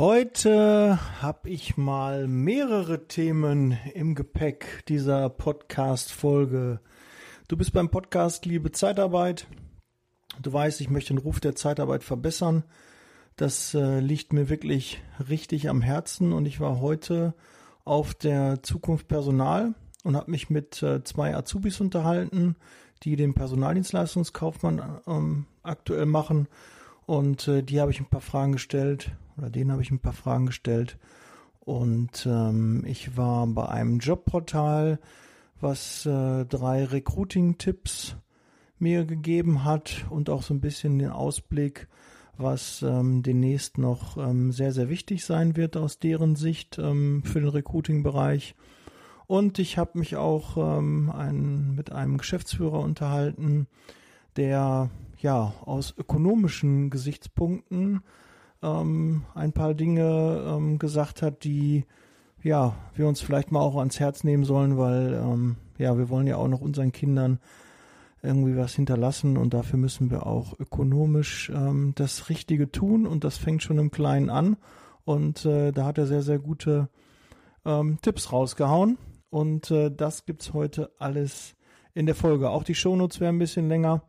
Heute habe ich mal mehrere Themen im Gepäck dieser Podcast-Folge. Du bist beim Podcast Liebe Zeitarbeit. Du weißt, ich möchte den Ruf der Zeitarbeit verbessern. Das äh, liegt mir wirklich richtig am Herzen und ich war heute auf der Zukunft Personal und habe mich mit äh, zwei Azubis unterhalten, die den Personaldienstleistungskaufmann ähm, aktuell machen. Und äh, die habe ich ein paar Fragen gestellt, oder denen habe ich ein paar Fragen gestellt. Und ähm, ich war bei einem Jobportal, was äh, drei Recruiting-Tipps mir gegeben hat und auch so ein bisschen den Ausblick, was ähm, demnächst noch ähm, sehr, sehr wichtig sein wird aus deren Sicht ähm, für den Recruiting-Bereich. Und ich habe mich auch ähm, ein, mit einem Geschäftsführer unterhalten, der ja aus ökonomischen Gesichtspunkten ähm, ein paar Dinge ähm, gesagt hat, die ja wir uns vielleicht mal auch ans Herz nehmen sollen, weil ähm, ja wir wollen ja auch noch unseren Kindern irgendwie was hinterlassen und dafür müssen wir auch ökonomisch ähm, das Richtige tun und das fängt schon im Kleinen an und äh, da hat er sehr sehr gute ähm, Tipps rausgehauen und äh, das gibt's heute alles in der Folge. Auch die Shownotes werden ein bisschen länger.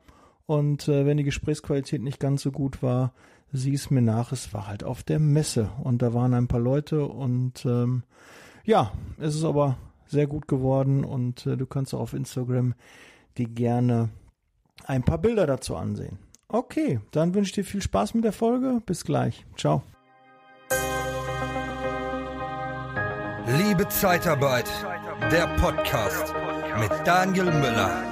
Und äh, wenn die Gesprächsqualität nicht ganz so gut war, sieh es mir nach, es war halt auf der Messe. Und da waren ein paar Leute und ähm, ja, es ist aber sehr gut geworden und äh, du kannst auch auf Instagram die gerne ein paar Bilder dazu ansehen. Okay, dann wünsche ich dir viel Spaß mit der Folge. Bis gleich. Ciao. Liebe Zeitarbeit der Podcast mit Daniel Müller.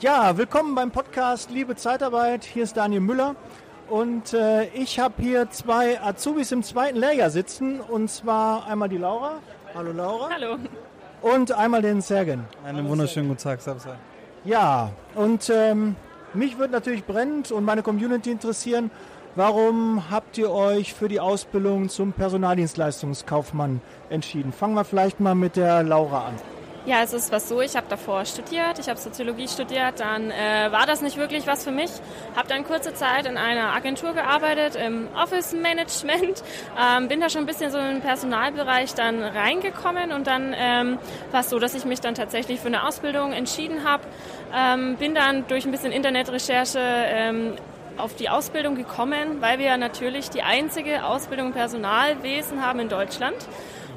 Ja, willkommen beim Podcast Liebe Zeitarbeit. Hier ist Daniel Müller und äh, ich habe hier zwei Azubis im zweiten Lehrjahr sitzen und zwar einmal die Laura. Hallo Laura. Hallo. Und einmal den Sergen. Einen wunderschönen guten Tag, Servus. Ja, und ähm, mich würde natürlich brennend und meine Community interessieren, warum habt ihr euch für die Ausbildung zum Personaldienstleistungskaufmann entschieden? Fangen wir vielleicht mal mit der Laura an. Ja, es ist was so, ich habe davor studiert, ich habe Soziologie studiert, dann äh, war das nicht wirklich was für mich. Habe dann kurze Zeit in einer Agentur gearbeitet, im Office Management, ähm, bin da schon ein bisschen so den Personalbereich dann reingekommen und dann ähm, war es so, dass ich mich dann tatsächlich für eine Ausbildung entschieden habe. Ähm, bin dann durch ein bisschen Internetrecherche ähm, auf die Ausbildung gekommen, weil wir ja natürlich die einzige Ausbildung im Personalwesen haben in Deutschland.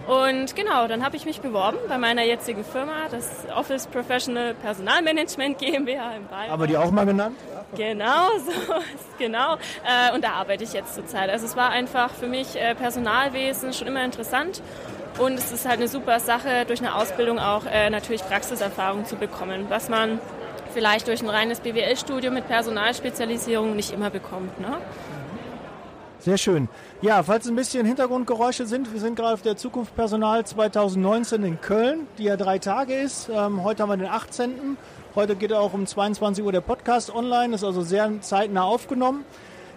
Und genau, dann habe ich mich beworben bei meiner jetzigen Firma, das Office Professional Personalmanagement GmbH im Bayern. Aber die auch mal genannt? Genau, so genau. Äh, und da arbeite ich jetzt zurzeit. Also es war einfach für mich äh, Personalwesen schon immer interessant. Und es ist halt eine super Sache, durch eine Ausbildung auch äh, natürlich Praxiserfahrung zu bekommen, was man vielleicht durch ein reines BWL-Studium mit Personalspezialisierung nicht immer bekommt. Ne? Sehr schön. Ja, falls ein bisschen Hintergrundgeräusche sind, wir sind gerade auf der Zukunft Personal 2019 in Köln, die ja drei Tage ist. Ähm, heute haben wir den 18. Heute geht auch um 22 Uhr der Podcast online, ist also sehr zeitnah aufgenommen.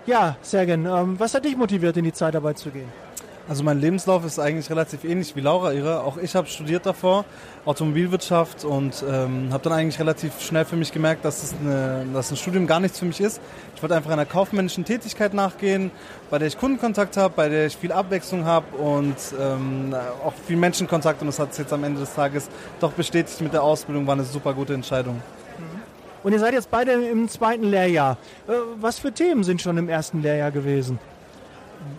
Ja, Sergen, ähm, was hat dich motiviert, in die Zeitarbeit zu gehen? Also mein Lebenslauf ist eigentlich relativ ähnlich wie Laura ihre. Auch ich habe studiert davor, Automobilwirtschaft und ähm, habe dann eigentlich relativ schnell für mich gemerkt, dass, es eine, dass ein Studium gar nichts für mich ist. Ich wollte einfach einer kaufmännischen Tätigkeit nachgehen, bei der ich Kundenkontakt habe, bei der ich viel Abwechslung habe und ähm, auch viel Menschenkontakt. Und das hat es jetzt am Ende des Tages doch bestätigt mit der Ausbildung, war eine super gute Entscheidung. Und ihr seid jetzt beide im zweiten Lehrjahr. Äh, was für Themen sind schon im ersten Lehrjahr gewesen?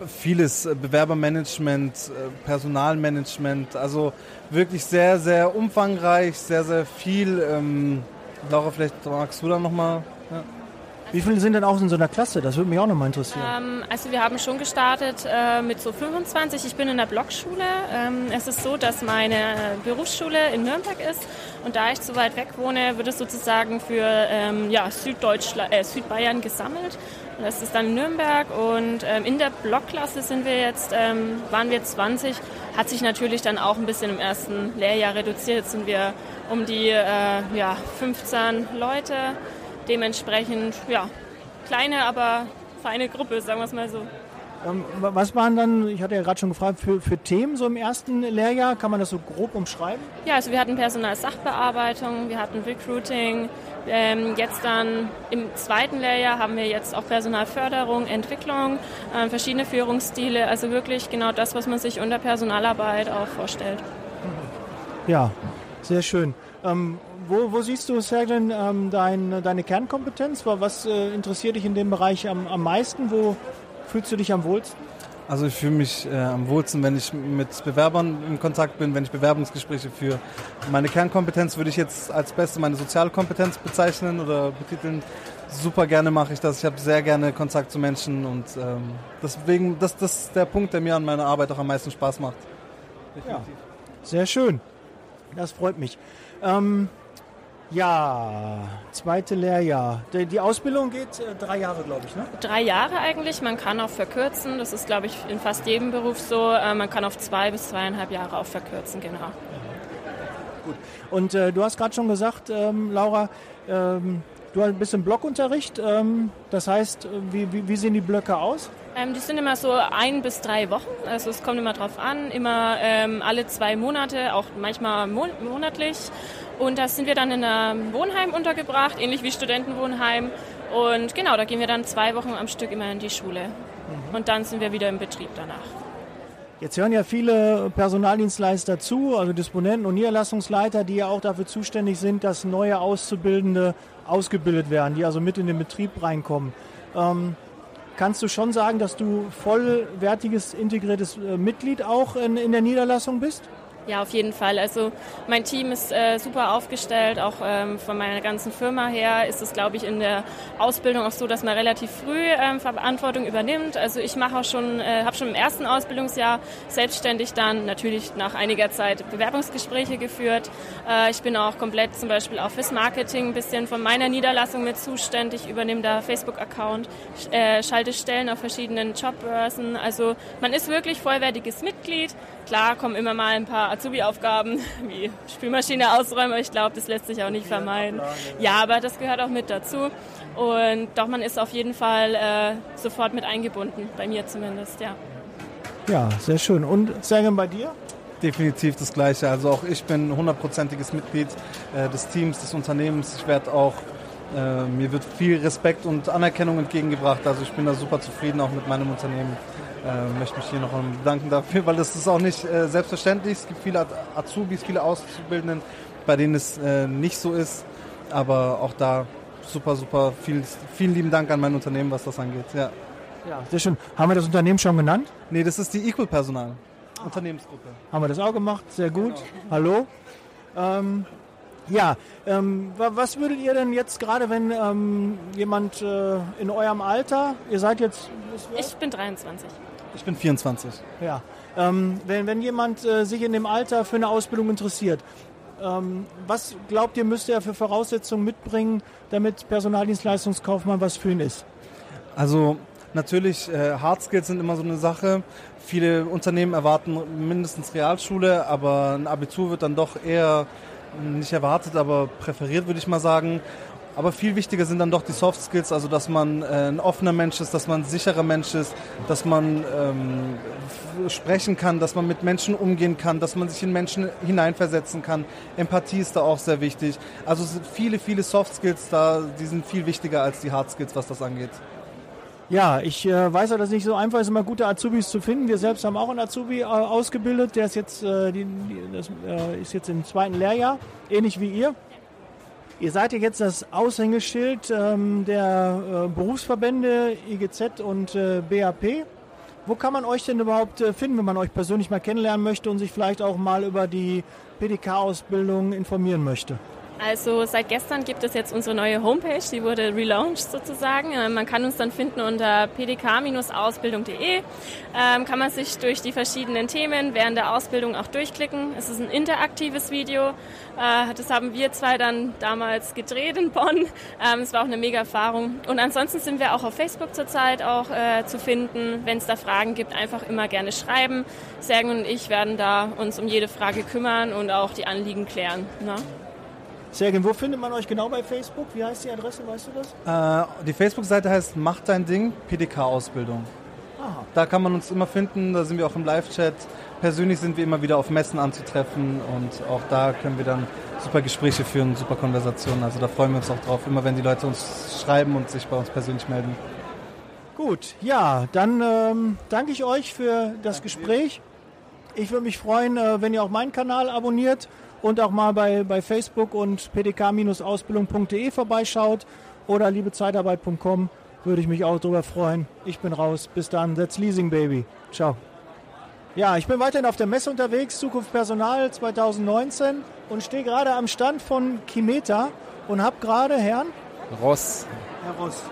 Vieles äh, Bewerbermanagement, äh, Personalmanagement, also wirklich sehr, sehr umfangreich, sehr, sehr viel. Ähm, Laura, vielleicht magst du da nochmal. Ja. Wie viele sind denn auch in so einer Klasse? Das würde mich auch nochmal interessieren. Ähm, also wir haben schon gestartet äh, mit so 25. Ich bin in der Blockschule. Ähm, es ist so, dass meine Berufsschule in Nürnberg ist und da ich zu weit weg wohne, wird es sozusagen für ähm, ja, Süddeutschland, äh, Südbayern gesammelt. Das ist dann Nürnberg und ähm, in der Blockklasse sind wir jetzt, ähm, waren wir 20. Hat sich natürlich dann auch ein bisschen im ersten Lehrjahr reduziert. Jetzt sind wir um die äh, ja, 15 Leute. Dementsprechend, ja, kleine, aber feine Gruppe, sagen wir es mal so. Ähm, was waren dann, ich hatte ja gerade schon gefragt, für, für Themen so im ersten Lehrjahr? Kann man das so grob umschreiben? Ja, also wir hatten Personalsachbearbeitung, wir hatten Recruiting. Ähm, jetzt dann im zweiten Lehrjahr haben wir jetzt auch Personalförderung, Entwicklung, äh, verschiedene Führungsstile. Also wirklich genau das, was man sich unter Personalarbeit auch vorstellt. Ja, sehr schön. Ähm, wo, wo, siehst du, Sergen, ähm, dein, deine Kernkompetenz? Was äh, interessiert dich in dem Bereich am, am meisten? Wo fühlst du dich am wohlsten? Also ich fühle mich äh, am wohlsten, wenn ich mit Bewerbern in Kontakt bin, wenn ich Bewerbungsgespräche führe. Meine Kernkompetenz würde ich jetzt als beste meine Sozialkompetenz bezeichnen oder betiteln. Super gerne mache ich das. Ich habe sehr gerne Kontakt zu Menschen und ähm, deswegen, das, das ist der Punkt, der mir an meiner Arbeit auch am meisten Spaß macht. Ja, sehr schön. Das freut mich. Ähm, ja, zweite Lehrjahr. Die, Ausbildung geht äh, drei Jahre, glaube ich, ne? Drei Jahre eigentlich. Man kann auch verkürzen. Das ist, glaube ich, in fast jedem Beruf so. Äh, man kann auf zwei bis zweieinhalb Jahre auch verkürzen, genau. Gut. Und äh, du hast gerade schon gesagt, ähm, Laura, ähm, du hast ein bisschen Blockunterricht. Ähm, das heißt, äh, wie, wie, wie sehen die Blöcke aus? Ähm, die sind immer so ein bis drei Wochen. Also es kommt immer drauf an. Immer ähm, alle zwei Monate, auch manchmal mon monatlich. Und da sind wir dann in einem Wohnheim untergebracht, ähnlich wie Studentenwohnheim. Und genau, da gehen wir dann zwei Wochen am Stück immer in die Schule. Mhm. Und dann sind wir wieder im Betrieb danach. Jetzt hören ja viele Personaldienstleister zu, also Disponenten und Niederlassungsleiter, die ja auch dafür zuständig sind, dass neue Auszubildende ausgebildet werden, die also mit in den Betrieb reinkommen. Ähm, kannst du schon sagen, dass du vollwertiges, integriertes äh, Mitglied auch in, in der Niederlassung bist? Ja, auf jeden Fall. Also mein Team ist äh, super aufgestellt, auch ähm, von meiner ganzen Firma her ist es, glaube ich, in der Ausbildung auch so, dass man relativ früh ähm, Verantwortung übernimmt. Also ich mache auch schon, äh, habe schon im ersten Ausbildungsjahr selbstständig dann natürlich nach einiger Zeit Bewerbungsgespräche geführt. Äh, ich bin auch komplett zum Beispiel auch fürs Marketing ein bisschen von meiner Niederlassung mit zuständig, übernehme da Facebook-Account, äh, schalte Stellen auf verschiedenen Jobbörsen. Also man ist wirklich vollwertiges Mitglied. Klar kommen immer mal ein paar Azubi-Aufgaben wie Spülmaschine ausräumen, aber ich glaube, das lässt sich auch nicht vermeiden. Ja, aber das gehört auch mit dazu. Und doch, man ist auf jeden Fall äh, sofort mit eingebunden, bei mir zumindest, ja. Ja, sehr schön. Und Sergen, bei dir? Definitiv das Gleiche. Also auch ich bin hundertprozentiges Mitglied äh, des Teams, des Unternehmens. Ich werde auch, äh, mir wird viel Respekt und Anerkennung entgegengebracht. Also ich bin da super zufrieden auch mit meinem Unternehmen äh, möchte mich hier noch bedanken dafür, weil das ist auch nicht äh, selbstverständlich. Es gibt viele Azubis, viele Auszubildenden, bei denen es äh, nicht so ist. Aber auch da super, super viel, vielen lieben Dank an mein Unternehmen, was das angeht. Ja. ja, sehr schön. Haben wir das Unternehmen schon genannt? Nee, das ist die Equal Personal. Unternehmensgruppe. Haben wir das auch gemacht? Sehr gut. Genau. Hallo. Ähm, ja, ähm, was würdet ihr denn jetzt gerade, wenn ähm, jemand äh, in eurem Alter, ihr seid jetzt... Ich bin 23. Ich bin 24. Ja. Ähm, wenn, wenn jemand äh, sich in dem Alter für eine Ausbildung interessiert, ähm, was glaubt ihr, müsste er für Voraussetzungen mitbringen, damit Personaldienstleistungskaufmann was für ihn ist? Also natürlich, äh, Hard Skills sind immer so eine Sache. Viele Unternehmen erwarten mindestens Realschule, aber ein Abitur wird dann doch eher nicht erwartet, aber präferiert, würde ich mal sagen. Aber viel wichtiger sind dann doch die Soft Skills, also dass man äh, ein offener Mensch ist, dass man ein sicherer Mensch ist, dass man ähm, sprechen kann, dass man mit Menschen umgehen kann, dass man sich in Menschen hineinversetzen kann. Empathie ist da auch sehr wichtig. Also viele, viele Soft Skills da, die sind viel wichtiger als die Hard Skills, was das angeht. Ja, ich äh, weiß ja, dass es nicht so einfach ist, immer gute Azubis zu finden. Wir selbst haben auch einen Azubi äh, ausgebildet, der ist jetzt, äh, die, das, äh, ist jetzt im zweiten Lehrjahr, ähnlich wie ihr. Ihr seid ja jetzt das Aushängeschild ähm, der äh, Berufsverbände IGZ und äh, BAP. Wo kann man euch denn überhaupt äh, finden, wenn man euch persönlich mal kennenlernen möchte und sich vielleicht auch mal über die PDK-Ausbildung informieren möchte? Also seit gestern gibt es jetzt unsere neue Homepage, die wurde relaunched sozusagen. Ähm, man kann uns dann finden unter pdk-ausbildung.de. Ähm, kann man sich durch die verschiedenen Themen während der Ausbildung auch durchklicken. Es ist ein interaktives Video. Äh, das haben wir zwei dann damals gedreht in Bonn. Ähm, es war auch eine mega Erfahrung. Und ansonsten sind wir auch auf Facebook zurzeit auch äh, zu finden. Wenn es da Fragen gibt, einfach immer gerne schreiben. Sergen und ich werden da uns um jede Frage kümmern und auch die Anliegen klären. Ne? Sergen, wo findet man euch genau bei Facebook? Wie heißt die Adresse, weißt du das? Äh, die Facebook-Seite heißt Mach dein Ding, PDK-Ausbildung. da kann man uns immer finden, da sind wir auch im Live-Chat. Persönlich sind wir immer wieder auf Messen anzutreffen und auch da können wir dann super Gespräche führen, super Konversationen. Also da freuen wir uns auch drauf, immer wenn die Leute uns schreiben und sich bei uns persönlich melden. Gut, ja, dann ähm, danke ich euch für das Gespräch. Ich würde mich freuen, äh, wenn ihr auch meinen Kanal abonniert und auch mal bei, bei Facebook und pdk-ausbildung.de vorbeischaut oder liebezeitarbeit.com. Würde ich mich auch darüber freuen. Ich bin raus. Bis dann. That's Leasing Baby. Ciao. Ja, ich bin weiterhin auf der Messe unterwegs, Zukunft Personal 2019 und stehe gerade am Stand von Kimeta und habe gerade Herrn Ross. Herr Ross.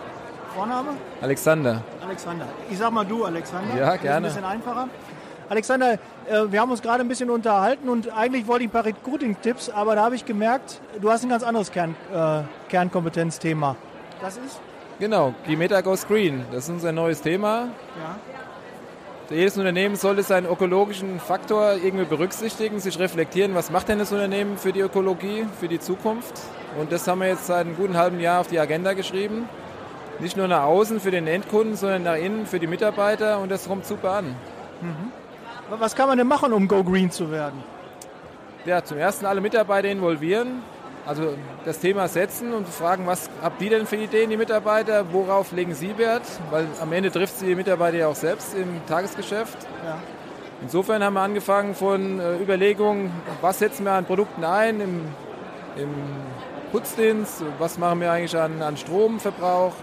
Vorname? Alexander. Alexander. Ich sag mal du, Alexander. Ja, Das gerne. Ist ein bisschen einfacher. Alexander, äh, wir haben uns gerade ein bisschen unterhalten und eigentlich wollte ich ein paar Recruiting-Tipps, aber da habe ich gemerkt, du hast ein ganz anderes Kern, äh, Kernkompetenzthema. Das ist? Genau, Kilometer Goes Green. Das ist unser neues Thema. Ja. Jedes Unternehmen sollte seinen ökologischen Faktor irgendwie berücksichtigen, sich reflektieren, was macht denn das Unternehmen für die Ökologie, für die Zukunft. Und das haben wir jetzt seit einem guten halben Jahr auf die Agenda geschrieben. Nicht nur nach außen für den Endkunden, sondern nach innen für die Mitarbeiter und das kommt super an. Was kann man denn machen, um Go Green zu werden? Ja, zum ersten alle Mitarbeiter involvieren, also das Thema setzen und fragen, was habt ihr denn für Ideen, die Mitarbeiter, worauf legen sie Wert, weil am Ende trifft sie die Mitarbeiter ja auch selbst im Tagesgeschäft. Ja. Insofern haben wir angefangen von äh, Überlegungen, was setzen wir an Produkten ein im, im Putzdienst, was machen wir eigentlich an, an Stromverbrauch,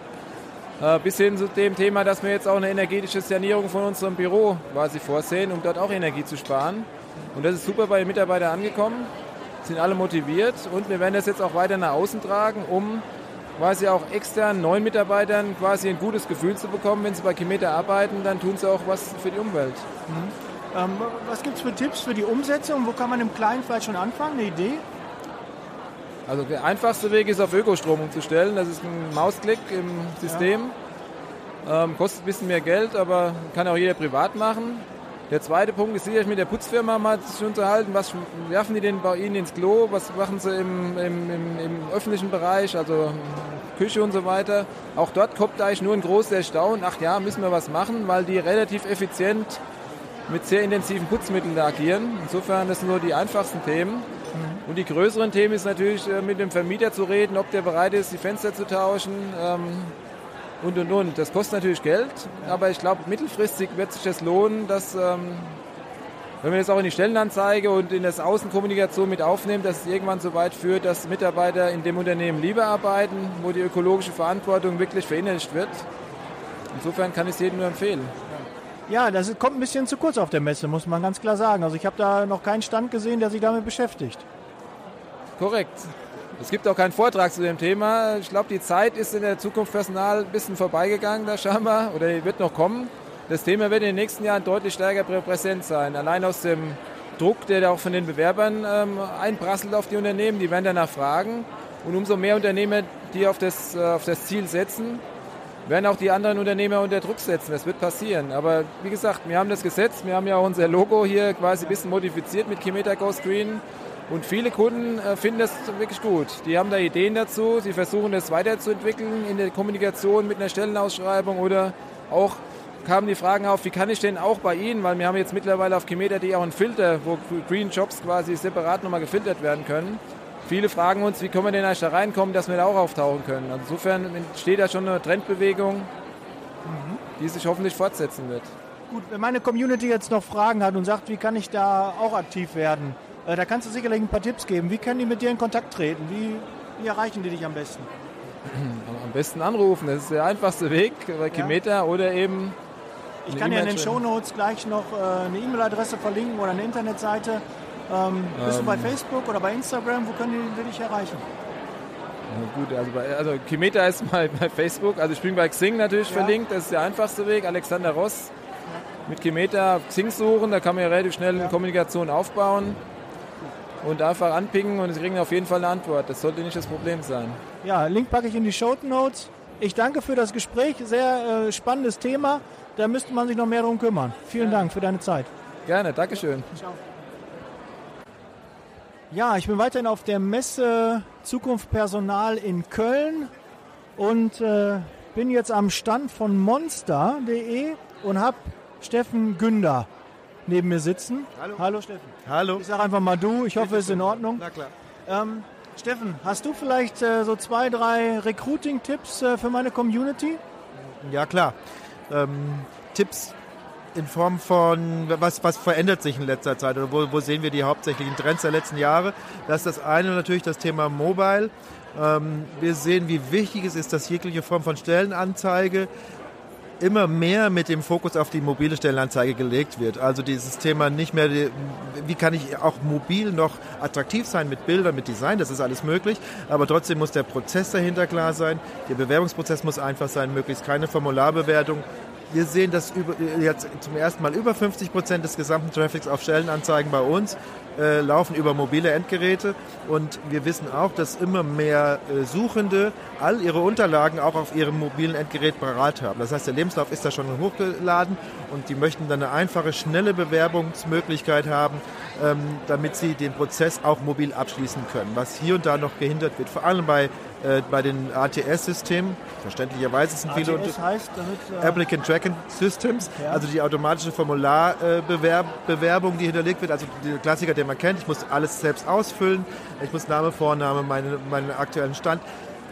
bis hin zu dem Thema, dass wir jetzt auch eine energetische Sanierung von unserem Büro quasi vorsehen, um dort auch Energie zu sparen. Und das ist super bei den Mitarbeitern angekommen, sind alle motiviert und wir werden das jetzt auch weiter nach außen tragen, um quasi auch extern neuen Mitarbeitern quasi ein gutes Gefühl zu bekommen, wenn sie bei Kimeter arbeiten, dann tun sie auch was für die Umwelt. Ähm, was gibt es für Tipps für die Umsetzung? Wo kann man im Kleinen vielleicht schon anfangen? Eine Idee? Also der einfachste Weg ist auf Ökostrom umzustellen. Das ist ein Mausklick im System. Ähm, kostet ein bisschen mehr Geld, aber kann auch jeder privat machen. Der zweite Punkt ist sicherlich mit der Putzfirma mal sich unterhalten. Was werfen die denn bei Ihnen ins Klo? Was machen sie im, im, im, im öffentlichen Bereich, also Küche und so weiter? Auch dort kommt eigentlich nur ein großes Erstaunen. Ach ja, müssen wir was machen, weil die relativ effizient mit sehr intensiven Putzmitteln agieren. Insofern, das sind nur die einfachsten Themen. Und die größeren Themen ist natürlich äh, mit dem Vermieter zu reden, ob der bereit ist, die Fenster zu tauschen ähm, und und und. Das kostet natürlich Geld, aber ich glaube, mittelfristig wird sich das lohnen, dass, ähm, wenn wir das auch in die Stellenanzeige und in das Außenkommunikation mit aufnehmen, dass es irgendwann so weit führt, dass Mitarbeiter in dem Unternehmen lieber arbeiten, wo die ökologische Verantwortung wirklich verinnerlicht wird. Insofern kann ich es jedem nur empfehlen. Ja, das kommt ein bisschen zu kurz auf der Messe, muss man ganz klar sagen. Also ich habe da noch keinen Stand gesehen, der sich damit beschäftigt. Korrekt. Es gibt auch keinen Vortrag zu dem Thema. Ich glaube, die Zeit ist in der Zukunft Personal ein bisschen vorbeigegangen, da scheinbar, oder die wird noch kommen. Das Thema wird in den nächsten Jahren deutlich stärker prä- präsent sein. Allein aus dem Druck, der da auch von den Bewerbern ähm, einprasselt auf die Unternehmen, die werden danach fragen. Und umso mehr Unternehmer, die auf das, äh, auf das Ziel setzen, werden auch die anderen Unternehmer unter Druck setzen. Das wird passieren. Aber wie gesagt, wir haben das gesetzt. Wir haben ja unser Logo hier quasi ein bisschen modifiziert mit Kimeter Go Screen. Und viele Kunden äh, finden das wirklich gut. Die haben da Ideen dazu. Sie versuchen das weiterzuentwickeln in der Kommunikation mit einer Stellenausschreibung oder auch kamen die Fragen auf, wie kann ich denn auch bei Ihnen, weil wir haben jetzt mittlerweile auf Kimeter.de auch einen Filter, wo Green Jobs quasi separat nochmal gefiltert werden können. Viele fragen uns, wie können wir denn eigentlich da reinkommen, dass wir da auch auftauchen können. Also insofern entsteht da schon eine Trendbewegung, die sich hoffentlich fortsetzen wird. Gut, wenn meine Community jetzt noch Fragen hat und sagt, wie kann ich da auch aktiv werden, äh, da kannst du sicherlich ein paar Tipps geben. Wie können die mit dir in Kontakt treten? Wie, wie erreichen die dich am besten? Am besten anrufen, das ist der einfachste Weg bei Kimeter oder eben Ich kann ja in den E-Mail Show Notes gleich noch äh, eine E-Mail-Adresse verlinken oder eine Internetseite. Ähm, bist du bei Facebook oder bei Instagram? Wo können die, dich erreichen? Ja, gut, also, bei, also Kimeter ist mal bei Facebook, also ich bin bei Xing natürlich Ja. verlinkt, das ist der einfachste Weg. Alexander Ross mit Kimeter Xing suchen, da kann man ja relativ schnell eine Kommunikation aufbauen und einfach anpicken und sie kriegen auf jeden Fall eine Antwort. Das sollte nicht das Problem sein. Ja, Link packe ich in die Show Notes. Ich danke für das Gespräch. Sehr äh, spannendes Thema. Da müsste man sich noch mehr darum kümmern. Vielen Dank für deine Zeit. Gerne, Dankeschön. Ja, ich bin weiterhin auf der Messe Zukunft Personal in Köln und äh, bin jetzt am Stand von monster.de und habe Steffen Günder neben mir sitzen. Hallo. Hallo Steffen. Hallo. Ich sage einfach mal du. Ich hoffe, es ist in Ordnung. Na klar. Ähm, Steffen, hast du vielleicht äh, so zwei, drei Recruiting-Tipps äh, für meine Community? Ja klar. Ähm, Tipps in Form von, was, was verändert sich in letzter Zeit oder wo, wo sehen wir die hauptsächlichen Trends der letzten Jahre? Das ist das eine natürlich das Thema Mobile. Ähm, wir sehen, wie wichtig es ist, dass jegliche Form von Stellenanzeige immer mehr mit dem Fokus auf die mobile Stellenanzeige gelegt wird. Also dieses Thema nicht mehr, wie kann ich auch mobil noch attraktiv sein mit Bildern, mit Design, das ist alles möglich, aber trotzdem muss der Prozess dahinter klar sein, der Bewerbungsprozess muss einfach sein, möglichst keine Formularbewertung. Wir sehen, dass über, jetzt zum ersten Mal über 50 Prozent des gesamten Traffics auf Stellenanzeigen bei uns äh, laufen über mobile Endgeräte und wir wissen auch, dass immer mehr äh, Suchende all ihre Unterlagen auch auf ihrem mobilen Endgerät parat haben. Das heißt, der Lebenslauf ist da schon hochgeladen und die möchten dann eine einfache, schnelle Bewerbungsmöglichkeit haben, ähm, damit sie den Prozess auch mobil abschließen können, was hier und da noch gehindert wird, vor allem bei, äh, bei den ATS-Systemen. Verständlicherweise sind viele ATS heißt, damit... Äh, Applicant Tracking Systems, Ja. also die automatische Formularbewerbung, die hinterlegt wird, also der Klassiker, den man kennt. Ich muss alles selbst ausfüllen, ich muss Name, Vorname, meine, meinen aktuellen Stand.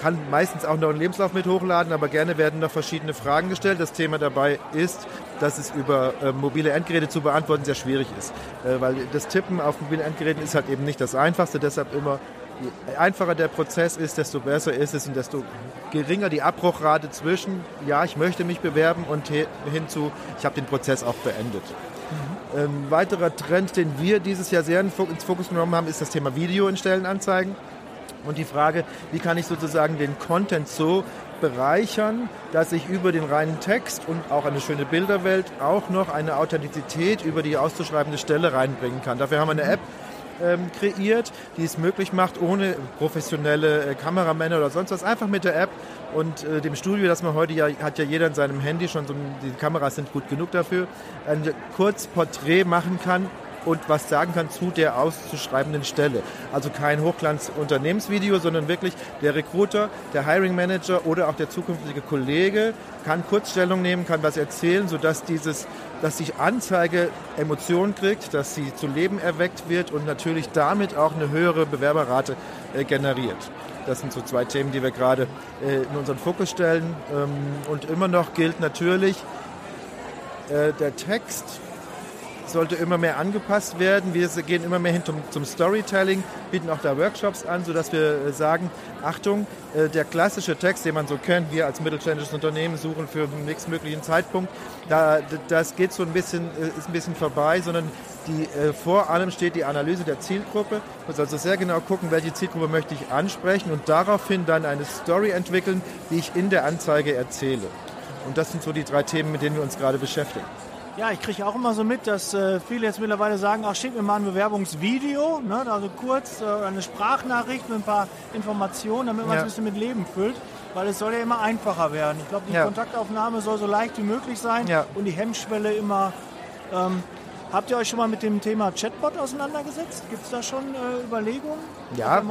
Kann meistens auch noch einen Lebenslauf mit hochladen, aber gerne werden noch verschiedene Fragen gestellt. Das Thema dabei ist, dass es über äh, mobile Endgeräte zu beantworten sehr schwierig ist. Äh, weil das Tippen auf mobilen Endgeräten ist halt eben nicht das Einfachste, deshalb immer je einfacher der Prozess ist, desto besser ist es und desto geringer die Abbruchrate zwischen, ja, ich möchte mich bewerben und he- hin zu, ich habe den Prozess auch beendet. Ein weiterer Trend, den wir dieses Jahr sehr ins Fokus genommen haben, ist das Thema Video in Stellenanzeigen. Und die Frage, wie kann ich sozusagen den Content so bereichern, dass ich über den reinen Text und auch eine schöne Bilderwelt auch noch eine Authentizität über die auszuschreibende Stelle reinbringen kann. Dafür haben wir eine App ähm, kreiert, die es möglich macht, ohne professionelle äh, Kameramänner oder sonst was, einfach mit der App und äh, dem Studio, das man heute ja, hat ja jeder in seinem Handy schon, so, die Kameras sind gut genug dafür, ein Kurzporträt machen kann und was sagen kann zu der auszuschreibenden Stelle. Also kein Hochglanz-Unternehmensvideo, sondern wirklich der Recruiter, der Hiring Manager oder auch der zukünftige Kollege kann Kurzstellung nehmen, kann was erzählen, sodass dieses, dass die Anzeige Emotionen kriegt, dass sie zu Leben erweckt wird und natürlich damit auch eine höhere Bewerberrate äh, generiert. Das sind so zwei Themen, die wir gerade äh, in unseren Fokus stellen. Ähm, und immer noch gilt natürlich, äh, der Text sollte immer mehr angepasst werden. Wir gehen immer mehr hin zum, zum Storytelling, bieten auch da Workshops an, sodass wir äh, sagen, Achtung, äh, der klassische Text, den man so kennt, wir als mittelständisches Unternehmen suchen für den nächstmöglichen Zeitpunkt, da, das geht so ein bisschen, äh, ist ein bisschen vorbei, sondern die, vor allem steht die Analyse der Zielgruppe. Muss also sehr genau gucken, welche Zielgruppe möchte ich ansprechen und daraufhin dann eine Story entwickeln, die ich in der Anzeige erzähle. Und das sind so die drei Themen, mit denen wir uns gerade beschäftigen. Ja, ich kriege auch immer so mit, dass äh, viele jetzt mittlerweile sagen, ach, schick mir mal ein Bewerbungsvideo, ne, also kurz äh, eine Sprachnachricht mit ein paar Informationen, damit man es Ja. ein bisschen mit Leben füllt, weil es soll ja immer einfacher werden. Ich glaube, die Ja. Kontaktaufnahme soll so leicht wie möglich sein Ja. und die Hemmschwelle immer. Ähm, habt ihr euch schon mal mit dem Thema Chatbot auseinandergesetzt? Gibt es da schon äh, Überlegungen? Ja.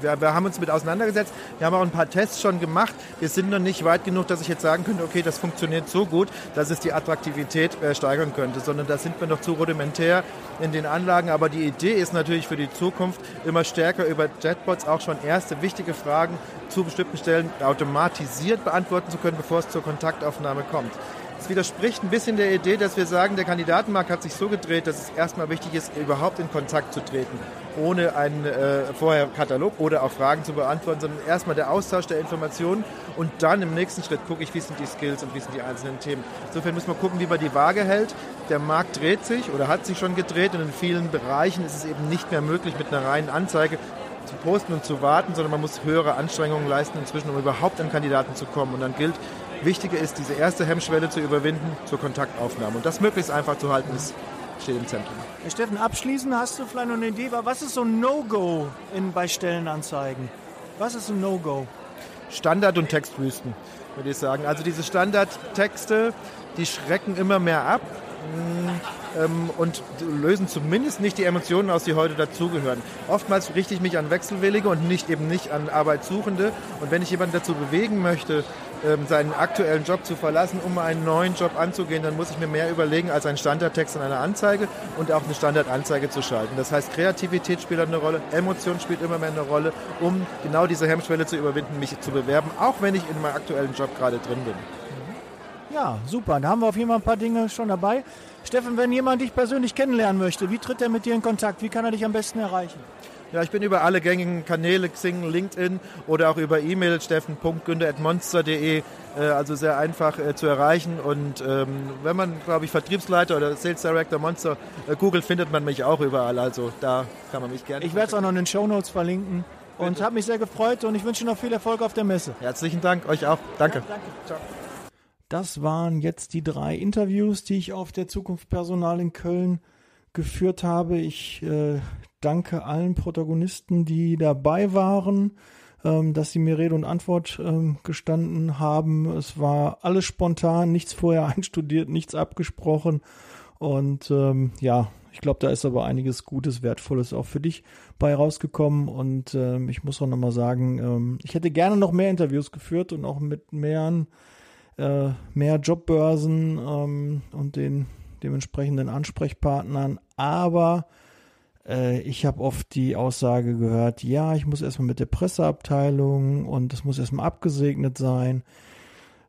Wir, wir haben uns mit auseinandergesetzt. Wir haben auch ein paar Tests schon gemacht. Wir sind noch nicht weit genug, dass ich jetzt sagen könnte, okay, das funktioniert so gut, dass es die Attraktivität äh, steigern könnte, sondern da sind wir noch zu rudimentär in den Anlagen. Aber die Idee ist natürlich für die Zukunft, immer stärker über Chatbots auch schon erste wichtige Fragen zu bestimmten Stellen automatisiert beantworten zu können, bevor es zur Kontaktaufnahme kommt. Es widerspricht ein bisschen der Idee, dass wir sagen, der Kandidatenmarkt hat sich so gedreht, dass es erstmal wichtig ist, überhaupt in Kontakt zu treten, ohne einen äh, vorher Katalog oder auch Fragen zu beantworten, sondern erstmal der Austausch der Informationen und dann im nächsten Schritt gucke ich, wie sind die Skills und wie sind die einzelnen Themen. Insofern muss man gucken, wie man die Waage hält. Der Markt dreht sich oder hat sich schon gedreht und in vielen Bereichen ist es eben nicht mehr möglich, mit einer reinen Anzeige zu posten und zu warten, sondern man muss höhere Anstrengungen leisten inzwischen, um überhaupt an Kandidaten zu kommen. Und dann gilt, wichtiger ist, diese erste Hemmschwelle zu überwinden zur Kontaktaufnahme. Und das möglichst einfach zu halten, ist, steht im Zentrum. Herr Steffen, abschließend hast du vielleicht noch eine Idee, was ist so ein No-Go in- bei Stellenanzeigen? Was ist ein No-Go? Standard- und Textwüsten, würde ich sagen. Also diese Standardtexte, die schrecken immer mehr ab mm, ähm, und lösen zumindest nicht die Emotionen aus, die heute dazugehören. Oftmals richte ich mich an Wechselwillige und nicht eben nicht an Arbeitssuchende. Und wenn ich jemanden dazu bewegen möchte, seinen aktuellen Job zu verlassen, um einen neuen Job anzugehen, dann muss ich mir mehr überlegen als ein Standardtext in einer Anzeige und auch eine Standardanzeige zu schalten. Das heißt, Kreativität spielt eine Rolle, Emotion spielt immer mehr eine Rolle, um genau diese Hemmschwelle zu überwinden, mich zu bewerben, auch wenn ich in meinem aktuellen Job gerade drin bin. Ja, super. Da haben wir auf jeden Fall ein paar Dinge schon dabei. Steffen, wenn jemand dich persönlich kennenlernen möchte, wie tritt er mit dir in Kontakt? Wie kann er dich am besten erreichen? Ja, ich bin über alle gängigen Kanäle, Xing, LinkedIn oder auch über E-Mail steffen.günder.monster.de, äh, also sehr einfach äh, zu erreichen. Und ähm, wenn man, glaube ich, Vertriebsleiter oder Sales Director Monster äh, googelt, findet man mich auch überall. Also da kann man mich gerne. Ich werde es auch noch in den Show Notes verlinken und habe mich sehr gefreut und ich wünsche noch viel Erfolg auf der Messe. Herzlichen Dank, euch auch. Danke. Ja, danke. Ciao. Das waren jetzt die drei Interviews, die ich auf der Zukunft Personal in Köln geführt habe. Ich äh, danke allen Protagonisten, die dabei waren, ähm, dass sie mir Rede und Antwort ähm, gestanden haben. Es war alles spontan, nichts vorher einstudiert, nichts abgesprochen. Und ähm, ja, ich glaube, da ist aber einiges Gutes, Wertvolles auch für dich bei rausgekommen. Und ähm, ich muss auch nochmal sagen, ähm, ich hätte gerne noch mehr Interviews geführt und auch mit mehr, äh, mehr Jobbörsen ähm, und den dementsprechenden Ansprechpartnern. Aber ich habe oft die Aussage gehört, ja, ich muss erstmal mit der Presseabteilung und es muss erstmal abgesegnet sein.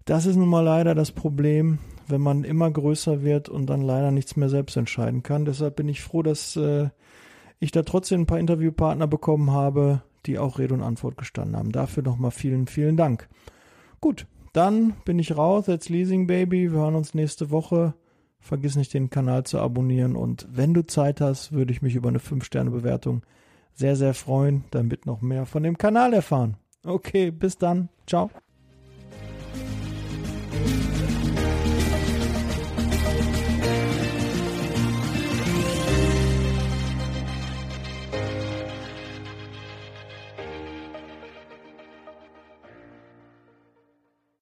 Das ist nun mal leider das Problem, wenn man immer größer wird und dann leider nichts mehr selbst entscheiden kann. Deshalb bin ich froh, dass äh, ich da trotzdem ein paar Interviewpartner bekommen habe, die auch Rede und Antwort gestanden haben. Dafür nochmal vielen, vielen Dank. Gut, dann bin ich raus. Jetzt Leasing Baby. Wir hören uns nächste Woche. Vergiss nicht, den Kanal zu abonnieren. Und wenn du Zeit hast, würde ich mich über eine 5-Sterne-Bewertung sehr, sehr freuen, damit noch mehr von dem Kanal erfahren. Okay, bis dann. Ciao.